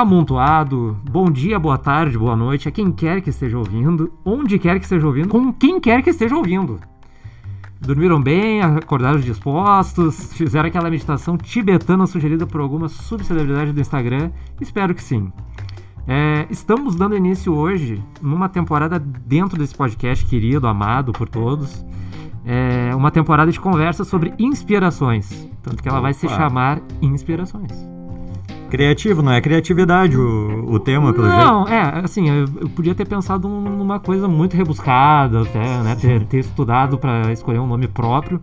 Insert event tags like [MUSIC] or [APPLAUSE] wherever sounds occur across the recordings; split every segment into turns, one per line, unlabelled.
amontoado. Bom dia, boa tarde, boa noite a quem quer que esteja ouvindo, onde quer que esteja ouvindo, com quem quer que esteja ouvindo. Dormiram bem, acordaram dispostos, fizeram aquela meditação tibetana sugerida por alguma subcelebridade do Instagram? Espero que sim. É, estamos dando início hoje numa temporada dentro desse podcast querido, amado por todos. É uma temporada de conversa sobre inspirações. Tanto que ela vai se chamar Inspirações.
Criativo, não é criatividade o, o tema, pelo jeito.
Não, é, assim, eu, eu podia ter pensado num- numa coisa muito rebuscada, até, né? Ter, ter estudado pra escolher um nome próprio,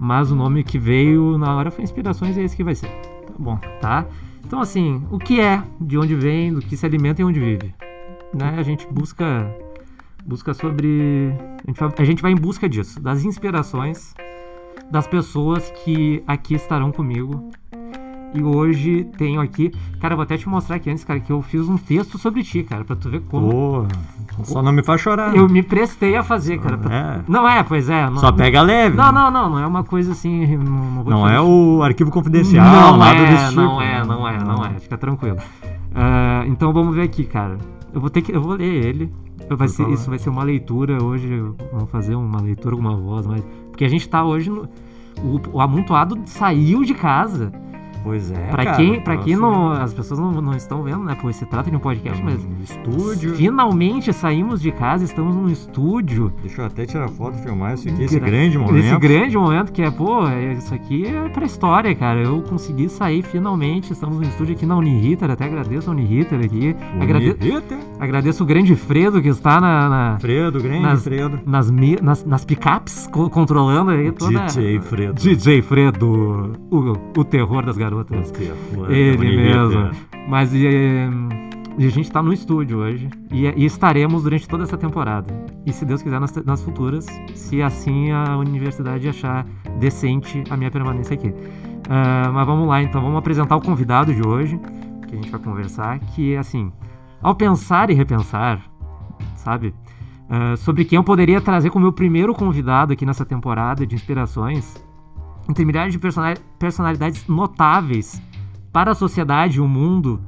mas o nome que veio na hora foi Inspirações e é esse que vai ser. Tá bom, tá? Então, assim, o que é, de onde vem, do que se alimenta e onde vive. Né? A gente busca busca sobre. A gente, vai, a gente vai em busca disso, das inspirações das pessoas que aqui estarão comigo. E hoje tenho aqui. Cara, eu vou até te mostrar aqui antes, cara, que eu fiz um texto sobre ti, cara, pra tu ver como.
Pô, só não me faz chorar.
Eu me prestei a fazer, cara. pra-
É.
Não é, pois é. Não,
Só pega leve.
Não, não, não, não é uma coisa assim. Não, não,
é o arquivo confidencial,
não
nada
é,
desse tipo.
Não é, não é, não é. Fica tranquilo. Ah, então vamos ver aqui, cara. Eu vou ter que. Eu vou ler ele. Vai ser, isso vai ser uma leitura hoje. Vamos fazer uma leitura com uma voz, mas. Porque a gente tá hoje no. O, o amontoado saiu de casa.
Pois é.
Pra
cara,
quem, pra quem não. As pessoas não, não estão vendo, né? Pois se trata de um podcast, mas.
um estúdio.
Finalmente saímos de casa, estamos num estúdio.
Deixa eu até tirar foto, filmar isso aqui, esse
Gra-
grande momento.
Esse grande momento que é, pô, é- isso aqui é pra história, cara. Eu consegui sair finalmente. Estamos no estúdio aqui na Uniriter. Até agradeço a Uniriter aqui. Agrade- agradeço o grande Fredo que está na, na-
Fredo, grande
Nas-
Fredo.
nas, mi- nas, nas picapes, co- controlando aí toda.
DJ Fredo.
DJ Fredo, o, o terror das garotas. Ele
Uniriter.
mesmo. Mas e, e a gente tá no estúdio hoje e, e estaremos durante toda essa temporada. E se Deus quiser, nas, nas futuras, se assim a universidade achar decente a minha permanência aqui. Ah, mas vamos lá, então vamos apresentar o convidado de hoje, que a gente vai conversar, que assim, ao pensar e repensar, sabe, ah, sobre quem eu poderia trazer como meu primeiro convidado aqui nessa temporada de inspirações, entre milhares de personali- personalidades notáveis para a sociedade e o mundo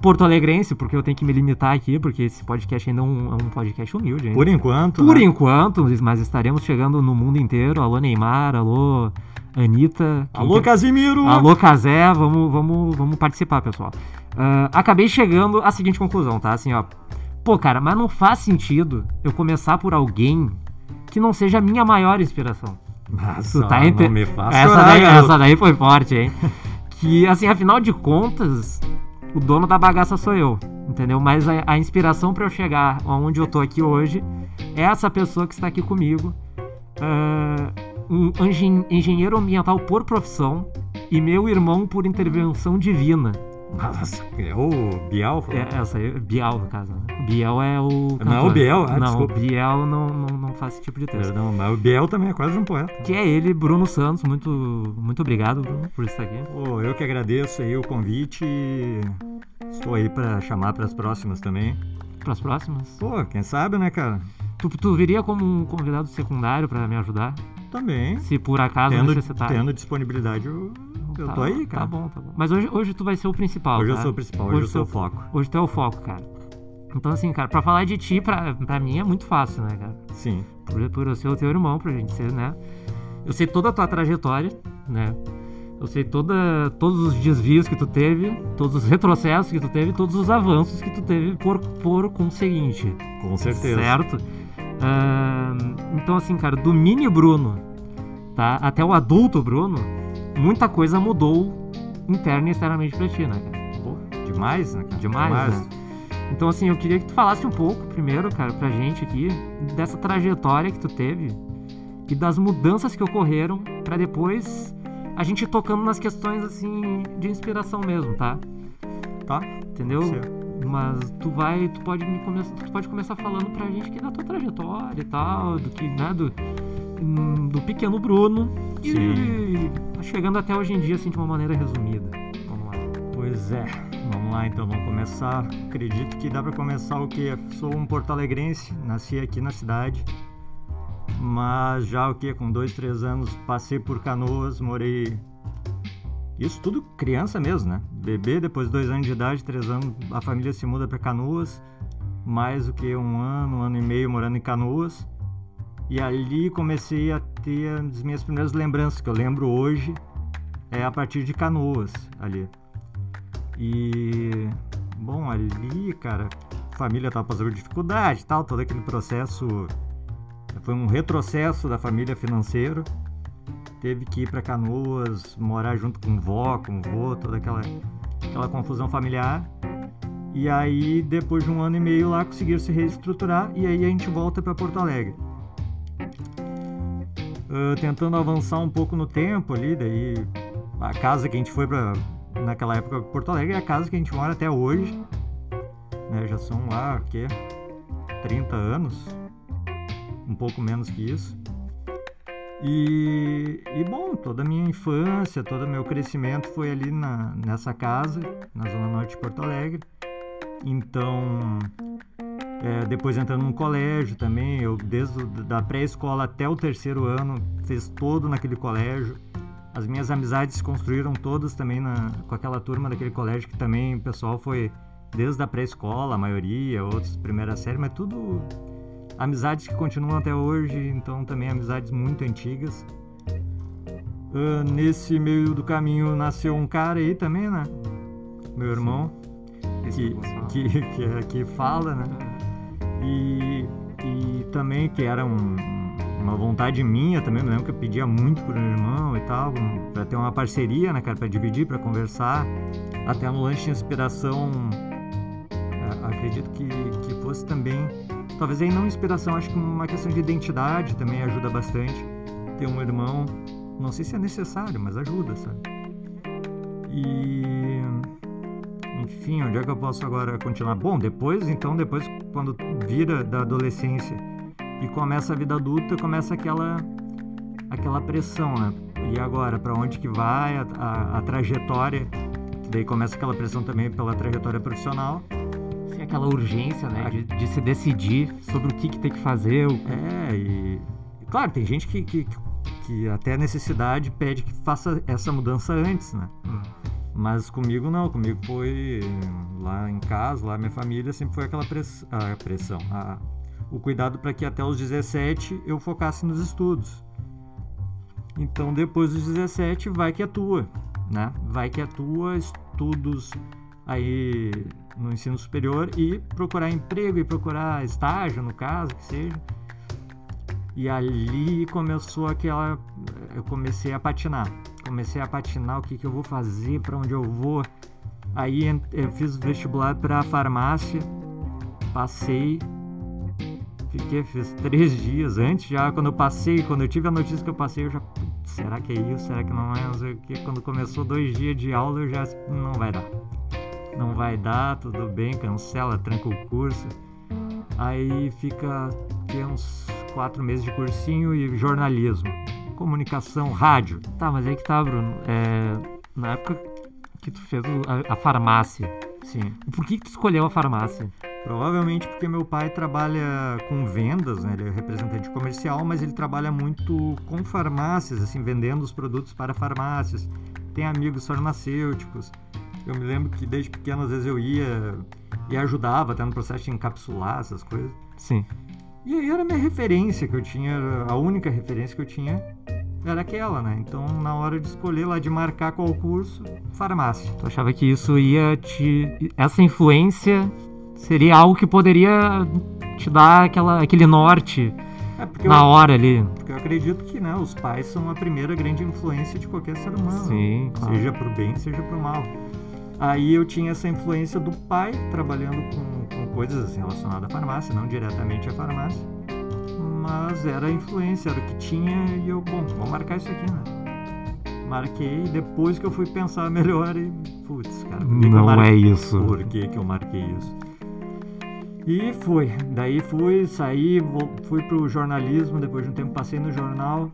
porto-alegrense, porque eu tenho que me limitar aqui, porque esse podcast ainda é um, é um podcast humilde. Ainda.
Por enquanto.
Por
né?
enquanto, mas estaremos chegando no mundo inteiro. Alô Neymar, alô Anitta.
Alô,
quer-
Casimiro!
Alô Casé, vamos, vamos, vamos participar, pessoal. Ah, acabei chegando à seguinte conclusão, tá? Assim, ó. Pô, cara, mas não faz sentido eu começar por alguém que não seja a minha maior inspiração.
Nossa,
tá
faça
essa, daí, essa daí foi forte, hein? que, assim, afinal de contas, o dono da bagaça sou eu, entendeu? Mas a, a inspiração pra eu chegar aonde eu tô aqui hoje é essa pessoa que está aqui comigo. ah, um engen- engenheiro ambiental por profissão e meu irmão por intervenção divina.
Nossa, é o falou?
É, essa aí, Biel, no caso, né? Biel é o.
Não é o
cantor.
Biel? Ah,
não,
desculpa.
o Biel não, não, não faz esse tipo de texto.
Perdão, mas o Biel também é quase um poeta.
Que é ele, Bruno Santos. Muito, muito obrigado, Bruno, por estar aqui.
Pô, eu que agradeço aí o convite e estou aí pra chamar pras próximas também.
Para as próximas.
Pô, quem sabe, né, cara?
Tu, tu viria como um convidado secundário para me ajudar?
Também.
Se por acaso
Tendo,
necessitar.
tendo disponibilidade, eu, eu
Tá-
tô aí, cara.
Tá bom, tá bom. Mas hoje, hoje tu vai ser o principal.
Hoje eu
tá?
sou o principal, hoje, eu sou o foco.
Hoje tu é o foco, cara. Então, assim, cara, pra falar de ti, pra, pra mim é muito fácil, né, cara?
Sim.
Por, por eu ser o teu irmão, pra gente ser, né? Eu sei toda a tua trajetória, né? Eu sei toda, todos os desvios que tu teve, todos os retrocessos que tu teve, todos os avanços que tu teve por, por conseguinte.
Com certeza.
Certo? Ahn, então, assim, cara, do mini Bruno tá, até o adulto Bruno, muita coisa mudou interna e externamente pra ti, né, cara?
Pô, demais, né, cara?
Demais, né? Então, assim, eu queria que tu falasse um pouco, primeiro, cara, pra gente aqui, dessa trajetória que tu teve e das mudanças que ocorreram pra depois a gente tocando nas questões, assim, de inspiração mesmo, tá?
Tá?
Entendeu?
Ser.
Mas tu vai, tu pode me começar, tu pode começar falando pra gente aqui da tua trajetória e tal, do que, né, do, hum, do pequeno Bruno e chegando até hoje em dia, assim, de uma maneira resumida. Vamos lá.
Pois é. Vamos lá, então. Vamos começar. Acredito que dá pra começar o quê? Sou um porto-alegrense. Nasci aqui na cidade. Mas já o que? Com dois, três anos passei por Canoas, morei Isso tudo criança mesmo, né? Bebê, depois de dois anos de idade, três anos, a família se muda para Canoas. Mais do que um ano, um ano e meio morando em Canoas. E ali comecei a ter as minhas primeiras lembranças, que eu lembro hoje, é a partir de Canoas, ali. E, bom, ali, cara, a família estava passando dificuldade tal, todo aquele processo. Foi um retrocesso da família financeiro. Teve que ir para Canoas, morar junto com vó, com vô, toda aquela, aquela confusão familiar. E aí, depois de um ano e meio lá, conseguiram se reestruturar e aí a gente volta para Porto Alegre uh, tentando avançar um pouco no tempo ali, daí a casa que a gente foi para naquela época Porto Alegre é a casa que a gente mora até hoje, né? Já são lá, o quê? 30 anos, um pouco menos que isso. E, e bom, toda a minha infância, todo o meu crescimento foi ali na, nessa casa, na zona norte de Porto Alegre. Então, é, depois entrando num colégio também, eu desde da pré-escola até o terceiro ano fiz todo naquele colégio. As minhas amizades se construíram todas também na, com aquela turma daquele colégio que também o pessoal foi desde a pré-escola, a maioria, outros primeira série, mas tudo amizades que continuam até hoje, então também amizades muito antigas. Uh, nesse meio do caminho nasceu um cara aí também, né? Meu irmão, que, que, que, é, que fala, né? E, e também que era um, uma vontade minha também, me lembro que eu pedia muito pro meu irmão e tal, para ter uma parceria, né, cara, para dividir, para conversar. Até no lanche de inspiração, é, acredito que, que fosse também, talvez aí não inspiração, acho que uma questão de identidade também ajuda bastante. Ter um irmão, não sei se é necessário, mas ajuda, sabe? E enfim, onde é que eu posso agora continuar? Bom, depois, então, depois quando vira da adolescência e começa a vida adulta, começa aquela aquela pressão, né? E agora, para onde que vai a, a, a trajetória? Daí começa aquela pressão também pela trajetória profissional.
Sim, aquela urgência, né? De, de, se decidir sobre o que, que tem que fazer. O...
É, e... Claro, tem gente que, que, que até a necessidade pede que faça essa mudança antes, né? Hum. Mas comigo não, comigo foi lá em casa, lá minha família sempre foi aquela press, a pressão, a, o cuidado para que até os 17 eu focasse nos estudos. Então depois dos 17 vai que atua, né? Vai que atua, estudos aí no ensino superior e procurar emprego e procurar estágio, no caso, que seja. E ali começou aquela eu comecei a patinar comecei a patinar, o que, que eu vou fazer, para onde eu vou. Aí eu fiz o vestibular para farmácia, passei, fiquei, fiz três [LAUGHS] dias antes já, quando eu passei, quando eu tive a notícia que eu passei, eu já, será que é isso, será que não é, não sei o que, quando começou dois dias de aula eu já, não vai dar, não vai dar, tudo bem, cancela, tranca o curso, aí fica, tem uns quatro meses de cursinho e jornalismo, comunicação, rádio.
Tá, mas aí que tá, Bruno. É, na época que tu fez a, a, farmácia.
Sim.
Por que, que tu escolheu a farmácia?
Provavelmente porque meu pai trabalha com vendas, né? Ele é representante comercial, mas ele trabalha muito com farmácias, assim, vendendo os produtos para farmácias. Tem amigos farmacêuticos. Eu me lembro que desde pequeno, às vezes eu ia e ajudava até no processo de encapsular essas coisas.
Sim.
E aí era a minha referência que eu tinha, a única referência que eu tinha era aquela, né? Então, na hora de escolher lá, de marcar qual curso, farmácia.
Tu achava que isso ia te. Essa influência seria algo que poderia te dar aquela, aquele norte é na
eu,
hora ali.
Porque eu acredito que né, os pais são a primeira grande influência de qualquer ser humano.
Sim,
claro. Seja pro bem, seja pro mal. Aí eu tinha essa influência do pai trabalhando com, com coisas assim, relacionadas à farmácia, não diretamente à farmácia, mas era a influência, era o que tinha e eu, bom, vou marcar isso aqui, né? Marquei depois que eu fui pensar [LAUGHS] melhor e, putz, cara, por
que
não
que é isso.
Por que, que eu marquei isso? E foi, daí fui, saí, fui pro jornalismo, depois de um tempo passei no jornal,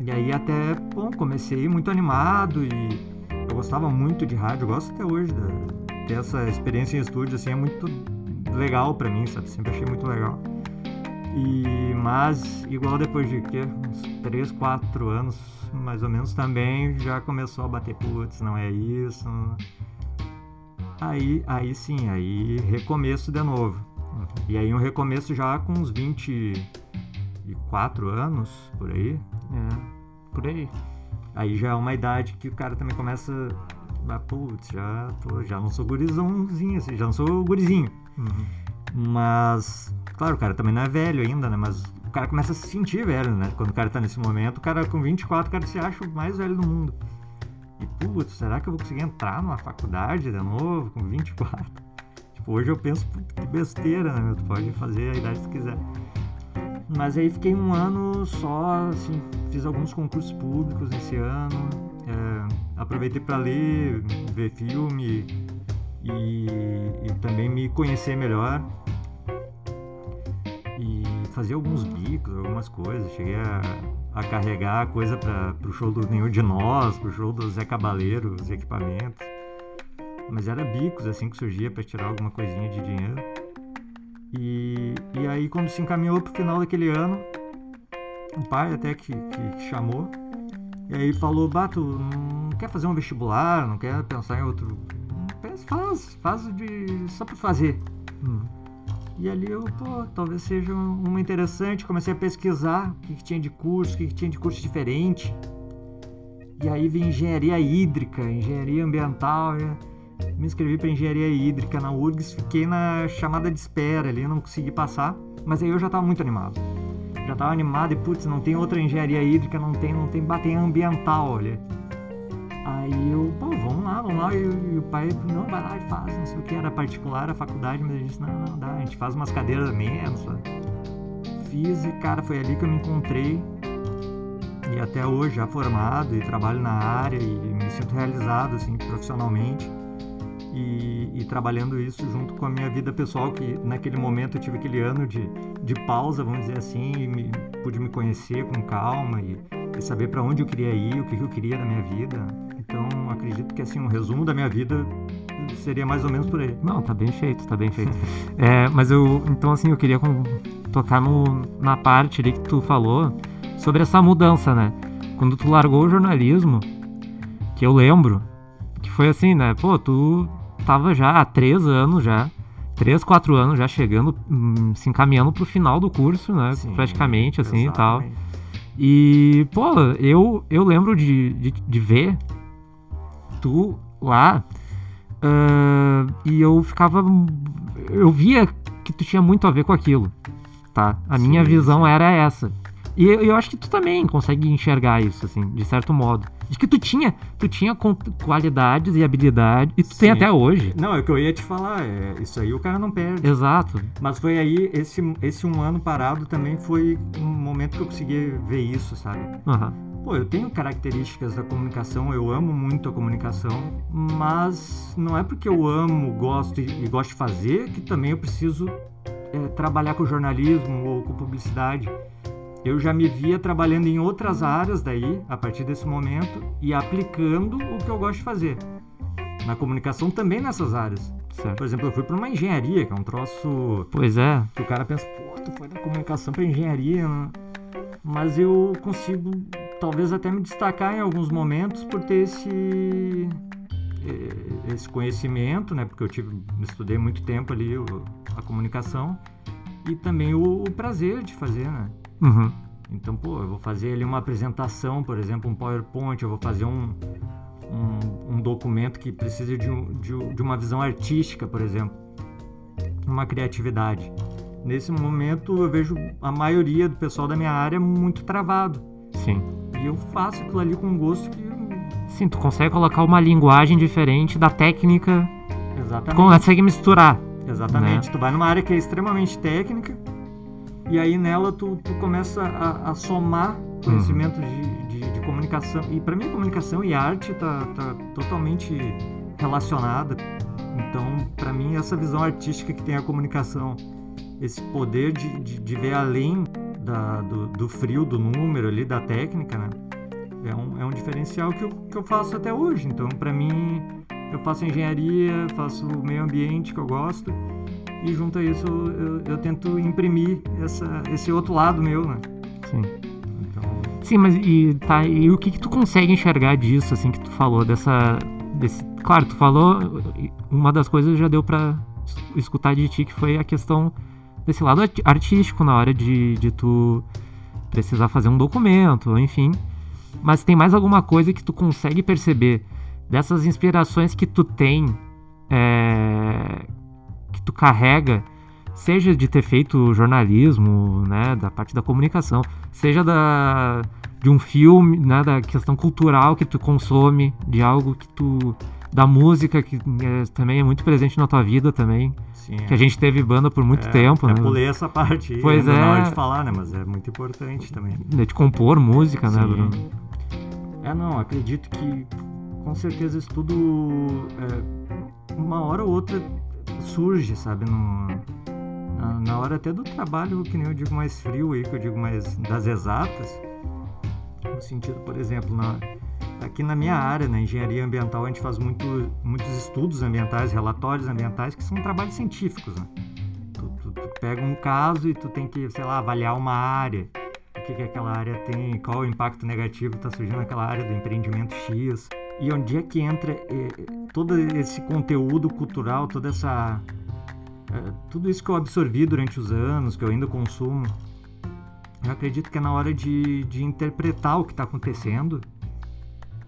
e aí até, bom, comecei muito animado e eu gostava muito de rádio, gosto até hoje de ter essa experiência em estúdio, assim, é muito legal para mim, sabe? Sempre achei muito legal. E, mas, igual depois de quê? uns 3, 4 anos, mais ou menos, também já começou a bater, putz, não é isso. Aí, aí sim, aí recomeço de novo. E aí um recomeço já com uns 24 anos, por aí.
É, por aí.
Aí já é uma idade que o cara também começa. Ah, putz, já, tô, já não sou gurizãozinho, assim, já não sou gurizinho.
Uhum.
Mas, claro, o cara também não é velho ainda, né? Mas o cara começa a se sentir velho, né? Quando o cara tá nesse momento, o cara com 24, o cara se acha o mais velho do mundo. E, putz, será que eu vou conseguir entrar numa faculdade de novo com 24? Tipo, hoje eu penso, putz, que besteira, né? meu? Tu pode fazer a idade que tu quiser. Mas aí fiquei um ano só, assim, fiz alguns concursos públicos nesse ano. é, aproveitei para ler, ver filme e, e também me conhecer melhor. Fazer alguns bicos, algumas coisas. Cheguei a, a carregar coisa para o show do Nenhum de Nós, pro show do Zé Cabaleiro, os equipamentos. Mas era bicos assim que surgia para tirar alguma coisinha de dinheiro. E, e aí quando se encaminhou pro final daquele ano, o pai até que, que, que chamou, e aí falou, Bato, não quer fazer um vestibular, não quer pensar em outro. Faz, faz de. só pra fazer.
Hum.
E ali eu, pô, talvez seja um- uma interessante. Comecei a pesquisar o que, que tinha de curso, o que, que tinha de curso diferente. E aí vi engenharia hídrica, engenharia ambiental. já Me inscrevi para engenharia hídrica na URGS, fiquei na chamada de espera ali, não consegui passar. Mas aí eu já tava muito animado. Já tava animado e, putz, não tem outra engenharia hídrica, não tem, não tem, bater ambiental ali. Aí eu, pô, vamos lá, vamos lá. E, e o pai, não, vai lá e faz, não sei o que. Era particular a faculdade, mas ele disse, não, não dá, a gente faz umas cadeiras menos. Fiz e, cara, foi ali que eu me encontrei. E até hoje, já formado e trabalho na área e me sinto realizado, assim, profissionalmente. E, e trabalhando isso junto com a minha vida pessoal, que naquele momento eu tive aquele ano de, de pausa, vamos dizer assim, e me, pude me conhecer com calma e, e saber para onde eu queria ir, o que, que eu queria da minha vida. Acredito que assim um resumo da minha vida seria mais ou menos por aí.
Não, tá bem feito, tá bem feito. É, mas eu, então assim, eu queria com- tocar no, na parte ali que tu falou sobre essa mudança, né? Quando tu largou o jornalismo, que eu lembro, que foi assim, né? Pô, tu tava já há três anos já, três, quatro anos já chegando, hum, se encaminhando pro final do curso, né?
Sim,
Praticamente, assim, e tal.
exatamente.
E, pô, eu, eu lembro de, de, de ver tu lá ah, e eu ficava. Eu via que tu tinha muito a ver com aquilo, tá? A minha
Sim,
visão era essa. E eu acho que tu também consegue enxergar isso, assim, de certo modo. Que tu tinha, tu tinha qualidades e habilidades, e tu tem
Sim.
até hoje.
Não, é o que eu ia te falar, é, isso aí o cara não perde.
Exato.
Mas foi aí, esse, esse um ano parado também foi um momento que eu consegui ver isso, sabe?
Aham.
Pô, eu tenho características da comunicação, eu amo muito a comunicação, mas não é porque eu amo, gosto e, e gosto de fazer que também eu preciso é, trabalhar com jornalismo ou com publicidade. Eu já me via trabalhando em outras áreas daí, a partir desse momento, e aplicando o que eu gosto de fazer. Na comunicação também nessas áreas.
Certo.
Por exemplo, eu fui para uma engenharia, que é um troço
Pois é.
que o cara pensa, pô, tu foi da comunicação para engenharia, né? mas eu consigo talvez até me destacar em alguns momentos por ter esse esse conhecimento, né? Porque eu tive, estudei muito tempo ali a comunicação e também o, o prazer de fazer, né?
Uhum.
Então, pô, eu vou fazer ali uma apresentação, por exemplo, um PowerPoint, eu vou fazer um, um, um documento que precisa de, um- de, de uma visão artística, por exemplo, uma criatividade. Nesse momento, eu vejo a maioria do pessoal da minha área muito travado.
Sim.
E eu faço aquilo ali com um gosto que.
Sim, tu consegue colocar uma linguagem diferente da técnica,
Exatamente.
consegue misturar.
Exatamente.
Né?
Tu vai numa área que é extremamente técnica e aí nela tu, tu começa a, a somar conhecimentos de, de, de comunicação. E para mim, comunicação e arte tá, tá totalmente relacionada. Então, para mim, essa visão artística que tem a comunicação, esse poder de, de, de ver além da, do, do frio, do número ali, da técnica, né? É um, é um diferencial que eu, que eu faço até hoje. Então, para mim, eu faço engenharia, faço meio ambiente que eu gosto E junto a isso eu, eu, eu tento imprimir essa, esse outro lado meu, né?
Sim. Sim, mas e, tá, e o que, que tu consegue enxergar disso, assim, que tu falou, dessa. Desse, claro, tu falou. Uma das coisas já deu pra escutar de ti, que foi a questão desse lado artístico na hora de, de tu precisar fazer um documento, enfim. Mas tem mais alguma coisa que tu consegue perceber dessas inspirações que tu tem, é, que tu carrega seja de ter feito jornalismo, né, da parte da comunicação, seja da de um filme, né, da questão cultural que tu consome, de algo que tu da música que é, também é muito presente na tua vida também. Sim, que a gente teve banda por muito
é,
tempo, né?
pulei essa parte
pois é,
na hora de falar, né? Mas é muito importante também.
De compor música, né,
Sim.
né, Bruno?
É, não, acredito que com certeza isso tudo é, uma hora ou outra surge, sabe, no, na, na, hora até do trabalho, que nem eu digo mais frio aí, que eu digo mais das exatas, no sentido, por exemplo, na, aqui na minha área, na engenharia ambiental, a gente faz muito, muitos estudos ambientais, relatórios ambientais, que são trabalhos científicos, né? Tu, tu, tu, pega um caso e tu tem que, sei lá, avaliar uma área, o que, que aquela área tem, qual o impacto negativo está surgindo naquela área do empreendimento X, e onde é que entra eh, todo esse conteúdo cultural, toda essa... Eh, tudo isso que eu absorvi durante os anos, que eu ainda consumo, eu acredito que é na hora de, de interpretar o que está acontecendo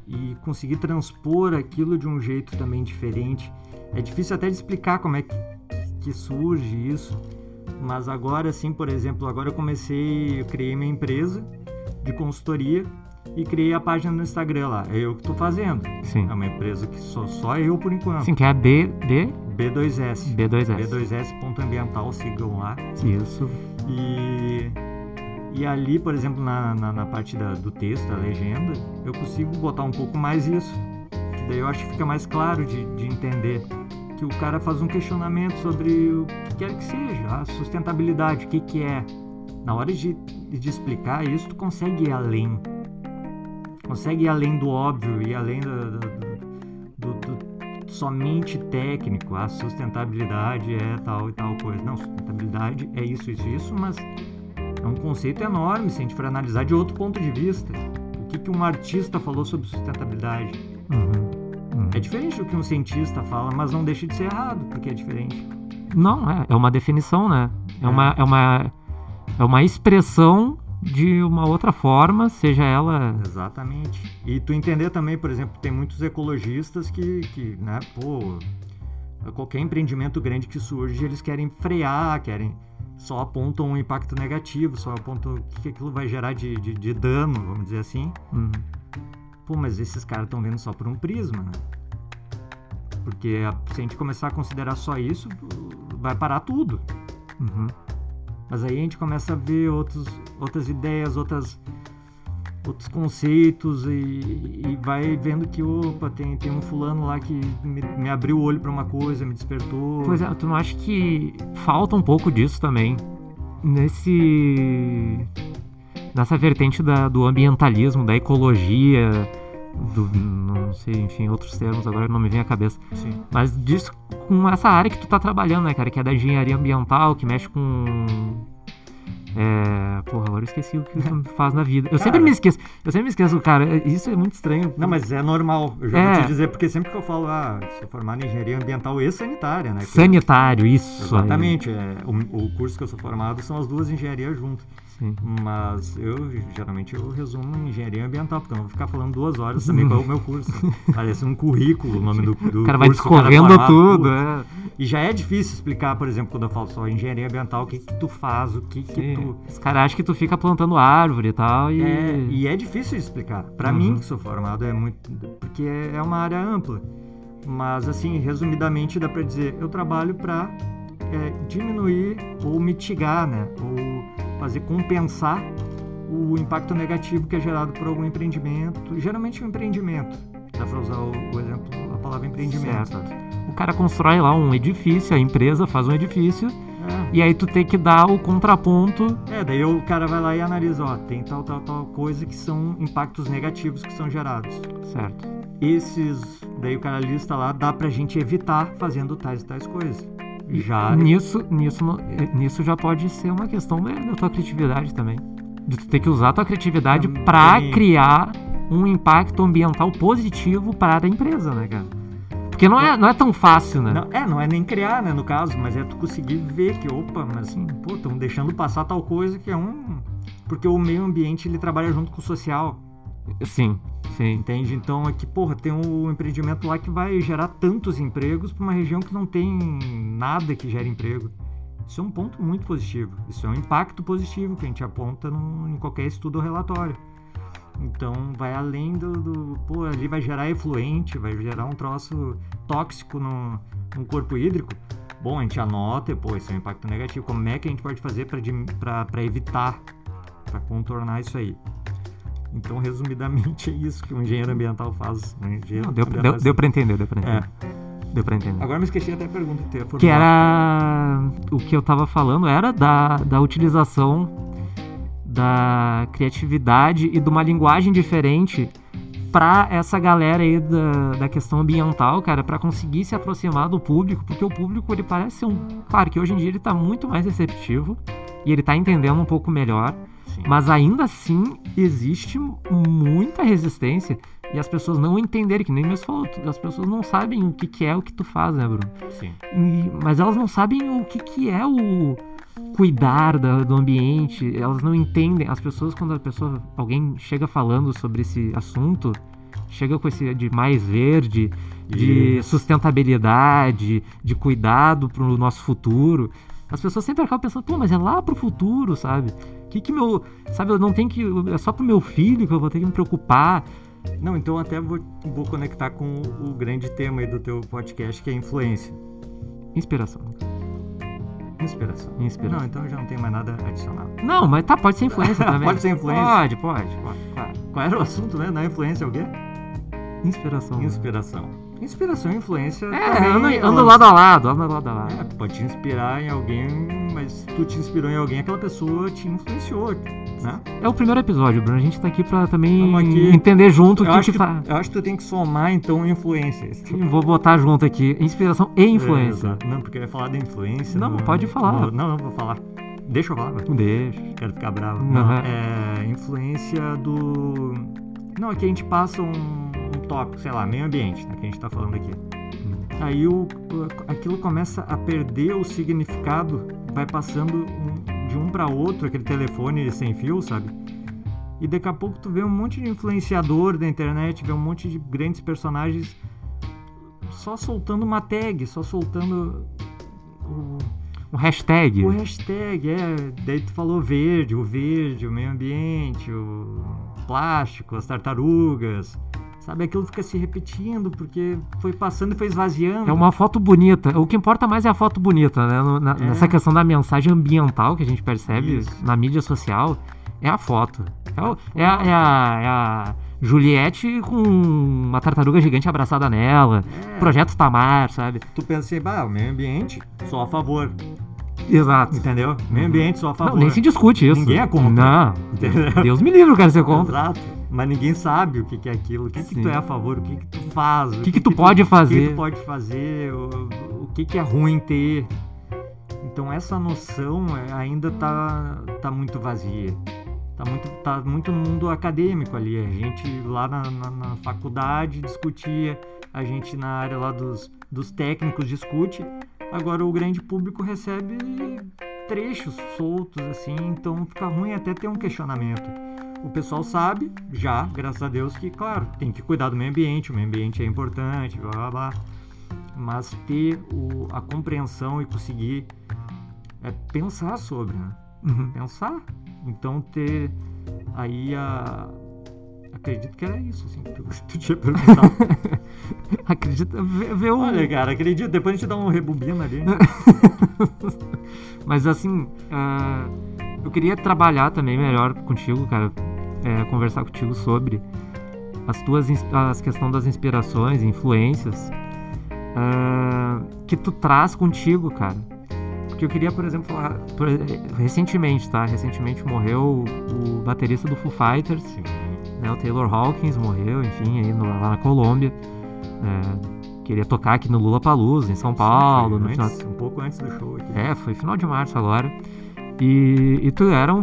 e conseguir transpor aquilo de um jeito também diferente. É difícil até de explicar como é que, que surge isso, mas agora sim, por exemplo, agora eu comecei, eu criei minha empresa de consultoria e criei a página no Instagram lá. É eu que estou fazendo.
Sim.
É uma empresa que sou só eu por enquanto.
Sim, que é a BD...
B2S.
B2S.
B2S.ambiental, sigam lá.
Isso.
E e ali, por exemplo, na, na, na parte da, do texto, da legenda, eu consigo botar um pouco mais isso. Que daí eu acho que fica mais claro de, de entender que o cara faz um questionamento sobre o que quer que seja, a sustentabilidade, o que, que é. Na hora de, de explicar isso, tu consegue ir além. Consegue ir além do óbvio, ir além do, do, do, do somente técnico. A sustentabilidade é tal e tal coisa. Não, sustentabilidade é isso, isso, isso, mas é um conceito enorme se a gente for analisar de outro ponto de vista. O que, que um artista falou sobre sustentabilidade?
Uhum. Uhum.
É diferente do que um cientista fala, mas não deixa de ser errado, porque é diferente.
Não, é, é uma definição, né? É, é. Uma, é, uma, é uma expressão de uma outra forma, seja ela.
Exatamente. E tu entender também, por exemplo, tem muitos ecologistas que, que né, pô, qualquer empreendimento grande que surge, eles querem frear, querem só apontam um impacto negativo, só apontam o que aquilo vai gerar de, de, de dano, vamos dizer assim.
Uhum.
Pô, mas esses caras estão vendo só por um prisma, né? Porque se a gente começar a considerar só isso, vai parar tudo.
Uhum.
Mas aí a gente começa a ver outros, outras ideias, outras, outros conceitos e, e vai vendo que, opa, tem, tem um fulano lá que me, me abriu o olho para uma coisa, me despertou.
Pois é, tu não acha que falta um pouco disso também? Nesse. nessa vertente da, do ambientalismo, da ecologia, do, não sei, enfim, outros termos, agora não me vem à cabeça.
Sim.
Mas disso com essa área que tu tá trabalhando, né, cara, que é da engenharia ambiental, que mexe com é. Porra, agora eu esqueci o que tu [LAUGHS] faz na vida. Eu cara, sempre me esqueço. Eu sempre me esqueço, cara. Isso é muito estranho.
Não, mas é normal. Eu já é. vou te dizer, porque sempre que eu falo, ah, sou formado em engenharia ambiental e sanitária, né?
Sanitário, isso.
Exatamente. É, o, o curso que eu sou formado são as duas engenharias juntas.
Sim.
Mas eu, geralmente, eu resumo em engenharia ambiental, porque eu não vou ficar falando duas horas também qual é o meu curso. [LAUGHS] Parece um currículo o nome do, do
o cara vai discorrendo tudo, é.
E já é difícil explicar, por exemplo, quando eu falo só engenharia ambiental, o que, que tu faz, o que, que tu.
Os caras acham que tu fica plantando árvore e tal. E
é, e é difícil de explicar. Para uhum. mim, que sou formado, é muito. Porque é uma área ampla. Mas, assim, resumidamente, dá para dizer: eu trabalho para é, diminuir ou mitigar, né? Ou fazer compensar o impacto negativo que é gerado por algum empreendimento. Geralmente, um empreendimento. Dá para usar o, o, exemplo, a palavra empreendimento.
Certo. O cara constrói lá um edifício, a empresa faz um edifício.
É.
E aí tu tem que dar o contraponto.
É, daí o cara vai lá e analisa, ó, tem tal, tal, tal coisa que são impactos negativos que são gerados.
Certo.
Esses, daí o cara lista lá, dá pra gente evitar fazendo tais e tais coisas. Já
Nisso, nisso, não- nisso já pode ser uma questão da, tua criatividade também. De tu ter que usar a tua criatividade pra criar um impacto ambiental positivo para a empresa, né, cara? Porque não é, não é tão fácil, né?
Não, é, não é nem criar, né, no caso, mas é tu conseguir ver que, opa, mas assim, pô, estão deixando passar tal coisa que é um. Porque o meio ambiente ele trabalha junto com o social,
Sim, sim.
entende? Então aqui, porra, tem um empreendimento lá que vai gerar tantos empregos para uma região que não tem nada que gere emprego. Isso é um ponto muito positivo. Isso é um impacto positivo que a gente aponta num- em qualquer estudo ou relatório. Então vai além do, do- Pô, ali vai gerar efluente, vai gerar um troço tóxico no, no corpo hídrico. Bom, a gente anota, e, pô, isso é um impacto negativo. Como é que a gente pode fazer para evitar, para contornar isso aí? Então, resumidamente, [LAUGHS] é isso que um engenheiro ambiental faz. Um engenheiro
Não, deu, deu, deu pra entender, deu pra entender.
É.
Deu pra entender.
Agora me esqueci até a pergunta que
Que era. O que eu tava falando era da, da utilização da criatividade e de uma linguagem diferente pra essa galera aí da, da questão ambiental, cara, pra conseguir se aproximar do público, porque o público ele parece ser um. Claro que hoje em dia ele tá muito mais receptivo e ele tá entendendo um pouco melhor,
Sim.
mas ainda assim existe muita resistência e as pessoas não entenderem, que nem mesmo falou, as pessoas não sabem o que, que é o que tu faz, né, Bruno?
Sim.
E- mas elas não sabem o que, que é o cuidar da- do ambiente, elas não entendem. As pessoas, quando a pessoa, alguém chega falando sobre esse assunto, chega com esse de mais verde, de
Isso.
sustentabilidade, de cuidado para o nosso futuro. As pessoas sempre acabam pensando, pô, mas é lá pro futuro, sabe? Que que meu, sabe, eu não tenho que, é só pro meu filho que eu vou ter que me preocupar.
Não, então até vou, vou conectar com o, grande tema aí do teu podcast, que é influência.
Inspiração.
Inspiração.
Inspiração.
Não, então já não tem mais nada adicional.
Não, mas tá, pode ser influência [LAUGHS] também.
Pode ser influência?
Pode, pode, pode, claro.
Qual era o assunto, né? Na influência é o quê?
Inspiração.
Inspiração. Inspiração e influência.
É, anda, lado a lado, anda lado a lado.
É, pode te inspirar em alguém, mas se tu te inspirou em alguém, aquela pessoa te influenciou, né?
É o primeiro episódio, Bruno. A gente tá aqui pra também
aqui.
entender junto o que que, tá.
eu acho que tu tem que somar, então, influências.
Vou botar junto aqui. Inspiração e
É,
influência.
exato. não, porque eu ia falar da influência.
Não, pode falar.
Não, não, não, vou falar. Deixa eu falar, vai.
Deixa.
quero ficar bravo.
Aham.
Não, é influência do. Não, aqui a gente passa um tópico, sei lá, meio ambiente, né, que a gente tá falando aqui. Aí o, aquilo começa a perder o significado, vai passando de um para outro, aquele telefone sem fio, sabe? E daqui a pouco tu vê um monte de influenciador da internet, vê um monte de grandes personagens só soltando uma tag, só soltando o,
O hashtag.
o hashtag, é. Daí tu falou verde, o verde, o meio ambiente, o plástico, as tartarugas. Sabe, aquilo fica se repetindo porque foi passando e foi esvaziando.
É uma foto bonita. O que importa mais é a foto bonita, né? Na-
É.
Nessa questão da mensagem ambiental que a gente percebe
Isso.
na mídia social, é a foto. É, o- é a, é a- é a Juliette com uma tartaruga gigante abraçada nela.
É.
Projeto Tamar, sabe?
Tu pensa assim, bah, o meio ambiente, só a favor.
Exato.
Entendeu? Meio ambiente, só a favor.
Não, nem se discute isso.
Ninguém é contra.
Não.
Entendeu?
Deus me livre, eu quero ser contra.
Exato. Mas ninguém sabe o que, que é aquilo. O que, que tu é a favor, o que, que tu faz. O
que que tu pode
O que
fazer.
tu pode fazer, o, o que, que é ruim ter. Então essa noção é, ainda tá, tá muito vazia. Tá muito, tá muito no mundo acadêmico ali. A gente lá na, na- na faculdade discutia, a gente na área lá dos, dos técnicos discute. Agora o grande público recebe trechos soltos assim, então fica ruim até ter um questionamento. O pessoal sabe, já, graças a Deus, que, claro, tem que cuidar do meio ambiente, o meio ambiente é importante, blá blá blá. Mas ter o, a compreensão e conseguir é, pensar sobre, né?
Uhum.
Pensar. Então ter aí a. Acredito que era isso, assim, que tu, [LAUGHS] tu tinha perguntado. [LAUGHS]
Acredita. Vê, vê o.
Olha, cara, acredito, depois a gente dá um rebobina ali. [LAUGHS]
Mas assim, ah, eu queria trabalhar também melhor contigo, cara. É, conversar contigo sobre as tuas as questão das inspirações, influências ah, que tu traz contigo, cara. Porque eu queria, por exemplo, falar por- recentemente, tá? Recentemente morreu o baterista do Foo Fighters, né? O Taylor Hawkins morreu, enfim, aí no- lá na Colômbia. É, Queria tocar aqui no Lula Palusa, em São Paulo.
Sim,
no
antes,
final...
Um pouco antes do show aqui.
É, foi final de março agora. E, e tu era um,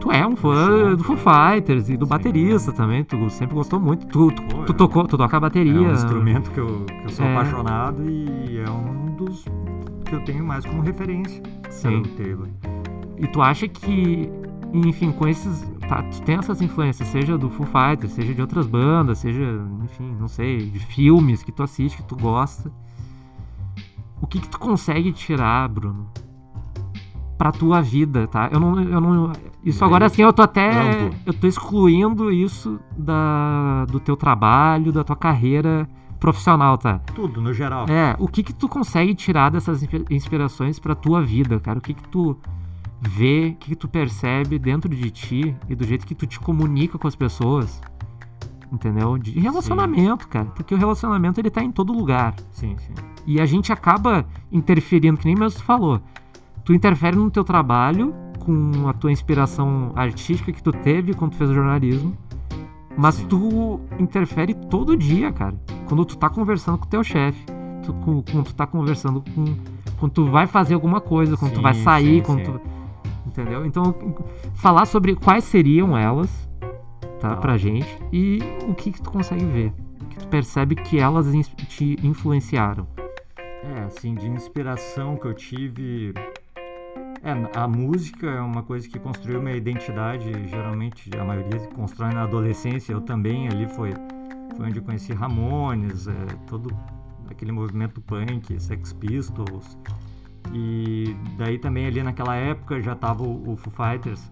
tu é um fã
Show.
do Foo Fighters e do
Sim.
baterista também. Tu sempre gostou muito. Tu, tu,
Pô,
tu
é-
tocou, tu toca a
É
bateria.
um instrumento que eu, que eu sou
É.
apaixonado e é um dos que eu tenho mais como referência.
Sim.
Taylor.
E tu acha que, enfim, com esses. Tá, tu tem essas influências, seja do Foo Fighters, seja de outras bandas, seja, enfim, não sei, de filmes que tu assiste, que tu gosta. O que que tu consegue tirar, Bruno? Pra tua vida, tá? Eu não. Eu não isso agora assim, eu tô até.
amplo.
Eu tô excluindo isso da, do teu trabalho, da tua carreira profissional, tá?
Tudo, no geral.
É, o que que tu consegue tirar dessas inspi- inspirações pra tua vida, cara? O que que tu vê, o que que tu percebe dentro de ti e do jeito que tu te comunica com as pessoas? Entendeu? De relacionamento, cara. Porque o relacionamento ele tá em todo lugar.
Sim, sim.
E a gente acaba interferindo, que nem mesmo tu falou. Tu interfere no teu trabalho com a tua inspiração artística que tu teve quando tu fez jornalismo. Mas
Sim.
tu interfere todo dia, cara. Quando tu tá conversando com o teu chefe, tu, quando tu tá conversando com. Quando tu vai fazer alguma coisa, quando tu
Sim,
vai sair,
sim,
quando tu. Entendeu? Então, falar sobre quais seriam elas, tá,
Tá.
pra gente, e o que, que tu consegue ver. Que tu percebe que elas te influenciaram.
É, assim, de inspiração que eu tive. É, a música é uma coisa que construiu minha identidade. Geralmente a maioria constrói na adolescência. Eu também ali foi, foi onde eu conheci Ramones, é, todo aquele movimento punk, Sex Pistols. E daí também ali naquela época já tava o, o Foo Fighters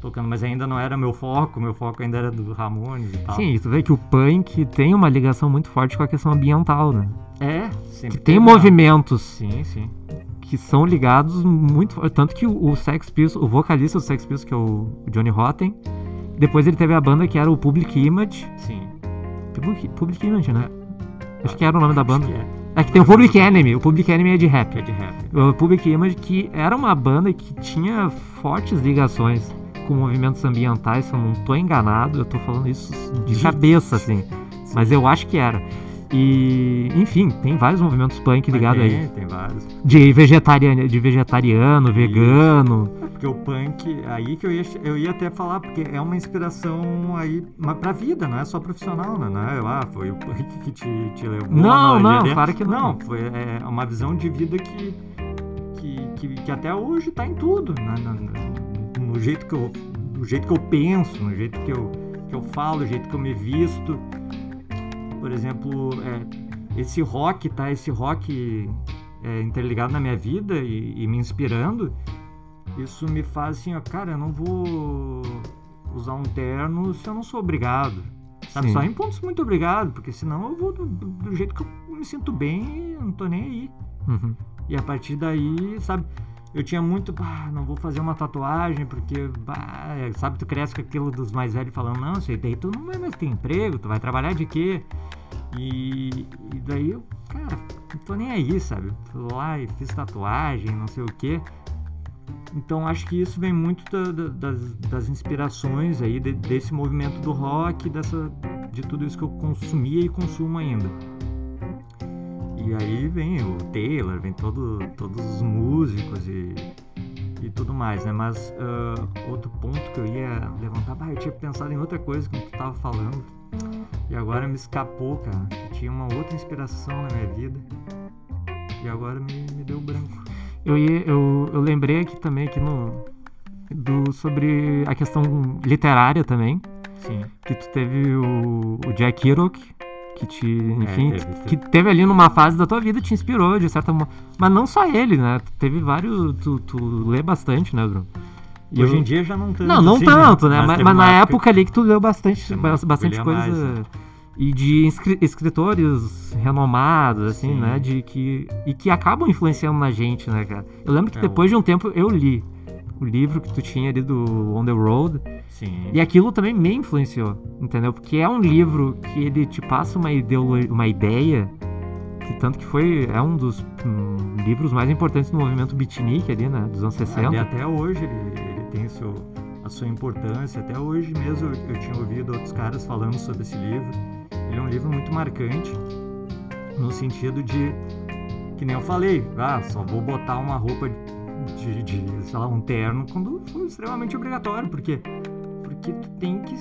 tocando, mas ainda não era meu foco. Meu foco ainda era do Ramones e tal.
Sim, tu vê que o punk tem uma ligação muito forte com a questão ambiental, né?
É, sempre
Que tem
teve, né?
movimentos
Sim, sim.
Que são ligados muito tanto que o, o Sex Pistols, o vocalista do Sex Pistols que é o Johnny Rotten, depois ele teve a banda que era o Public Image,
Sim.
Public, Public Image, né? Acho que era o nome da banda.
que é.
É que tem o Public Enemy, o Public Enemy é de rap.
É de rap.
O Public Image que era uma banda que tinha fortes ligações com movimentos ambientais, se eu não tô enganado, eu tô falando isso de
Sim.
cabeça, assim. Mas eu acho que era. E, enfim, tem vários movimentos punk ligados
tem,
aí.
Tem vários.
De vegetariano, de vegetariano, vegano.
É porque o punk, aí que eu ia, eu ia até falar, porque é uma inspiração aí pra vida, não é só profissional, né? Não é, ah, foi o punk que te, te levou.
Não, não,
GD.
claro que não.
Não, foi é, uma visão de vida que, que, que, que até hoje tá em tudo, né? No jeito que eu, no jeito que eu penso, no jeito que eu, que eu falo, no jeito que eu me visto. Por exemplo, é, esse rock, tá? Esse rock é, interligado na minha vida e, e me inspirando, isso me faz assim, ó, cara, eu não vou usar um terno se eu não sou obrigado. Sabe?
Sim.
Só em pontos muito obrigado, porque senão eu vou do, do- do jeito que eu me sinto bem, não tô nem aí.
Uhum.
E a partir daí, sabe, eu tinha muito, ah, não vou fazer uma tatuagem, porque, bah, sabe, tu cresce com aquilo dos mais velhos falando, não, aí daí tu não vai mais ter emprego, tu vai trabalhar de quê? E, e daí eu, cara, não tô nem aí, sabe? Fui lá e fiz tatuagem, não sei o quê. Então acho que isso vem muito da- da- das, das inspirações aí, de- desse movimento do rock, dessa, de tudo isso que eu consumia e consumo ainda. E aí vem o Taylor, vem todo, todos os músicos e, e tudo mais, né? Mas ah, outro ponto que eu ia levantar, eu tinha pensado em outra coisa que tu tava falando e agora me escapou, cara. Que tinha uma outra inspiração na minha vida e agora me, me deu branco.
Eu, ia, eu, eu lembrei aqui também aqui no, do, sobre a questão literária também,
Sim,
que tu teve o, o Jack Kerouac, que te, enfim,
teve, teve.
que teve ali numa fase da tua vida te inspirou de certa forma, mas não só ele, né? Teve vários, tu, tu lê bastante, né, Bruno? E
Hoje
eu-
em dia já não tanto.
Não, não
assim,
tanto, né? Mas, mas
uma
na época ali que tu leu bastante, bastante coisa.
mais, né?
E de escritores renomados, assim,
Sim.
né? De que, e que acabam influenciando na gente, né, cara? Eu lembro que
É,
depois de um tempo eu li o livro que tu tinha ali do On the Road.
Sim.
E aquilo também me influenciou, entendeu? Porque é um livro que ele te passa uma, uma ideia, que tanto que foi, é um dos hum, livros mais importantes do movimento beatnik ali, né? Dos anos
Ali
60.
até hoje ele, ele tem seu, a sua importância. Até hoje mesmo eu, eu tinha ouvido outros caras falando sobre esse livro. Ele é um livro muito marcante. no sentido de que nem eu falei, ah, só vou botar uma roupa de, de sei lá, um terno quando for extremamente obrigatório, porque porque tu tem que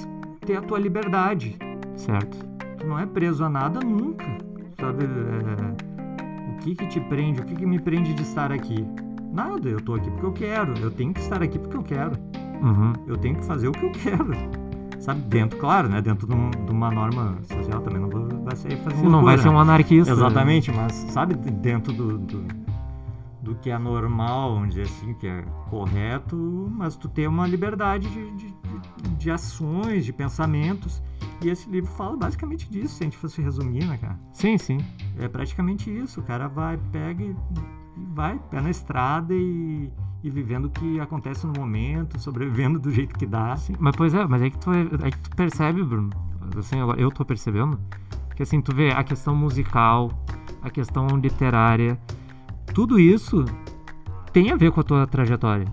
ter a tua liberdade,
Certo.
tu não é preso a nada nunca, sabe? É, o que que te prende, o que que me prende de estar aqui? Nada, eu tô aqui porque eu quero, eu tenho que estar aqui porque eu quero,
Uhum.
eu tenho que fazer o que eu quero. Sabe, dentro, claro, né? Dentro de, um- de uma norma social também, não vou, vai sair fazendo
não vai
loucura,
ser um
né?
anarquista.
Exatamente, mas sabe, de- dentro do, do, do que é normal, vamos dizer assim, que é correto, mas tu ter uma liberdade de, de, de- ações, de pensamentos. E esse livro fala basicamente disso, se a gente fosse resumir, né, cara?
Sim, sim.
É praticamente isso. O cara vai, pega e, vai, pé na estrada e, e vivendo o que acontece no momento, sobrevivendo do jeito que dá.
Sim, mas pois é, mas aí que tu, aí que tu percebe, Bruno. Assim, eu tô percebendo que assim, tu vê a questão musical, a questão literária, tudo isso tem a ver com a tua trajetória.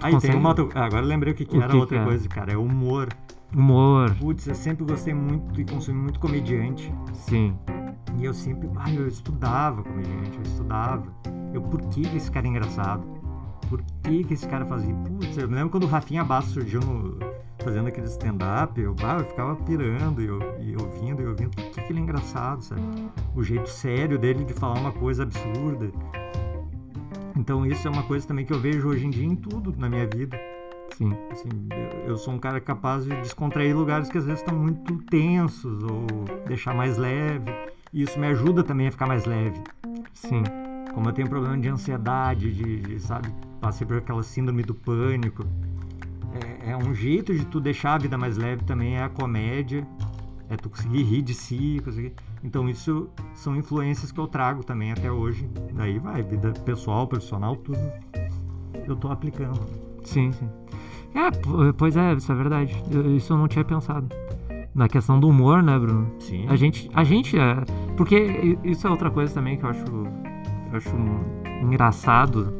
Aí
consegue-
tem uma outra. ah, Agora eu lembrei o que, que
O
era
que
outra
que é?
coisa, cara. É humor.
Humor,
Putz, eu sempre gostei muito e consumi muito comediante.
sim.
E eu sempre, ah, eu estudava comediante, eu estudava. Eu, por que que esse cara é engraçado? Por que que esse cara fazia? Putz, eu lembro quando o Rafinha Bastos surgiu no, fazendo aquele stand-up, eu, ah, eu ficava pirando e, e ouvindo e ouvindo. Por que que ele é engraçado, sabe? O jeito sério dele de falar uma coisa absurda. Então isso é uma coisa também que eu vejo hoje em dia em tudo na minha vida.
Sim.
Assim, eu sou um cara capaz de descontrair lugares que às vezes estão muito tensos ou deixar mais leve. E isso me ajuda também a ficar mais leve.
Sim.
Como eu tenho problema de ansiedade, de, de, sabe, passei por aquela síndrome do pânico. É, é um jeito de tu deixar a vida mais leve também é a comédia. É tu conseguir rir de si, conseguir... Então isso são influências que eu trago também até hoje. Daí vai, vida pessoal, profissional, tudo eu tô aplicando.
Sim, sim. É, pois é, isso é verdade. Eu- Isso eu não tinha pensado. Na questão do humor, né, Bruno?
Sim.
A gente, a gente é. Porque isso é outra coisa também que eu acho, eu acho engraçado.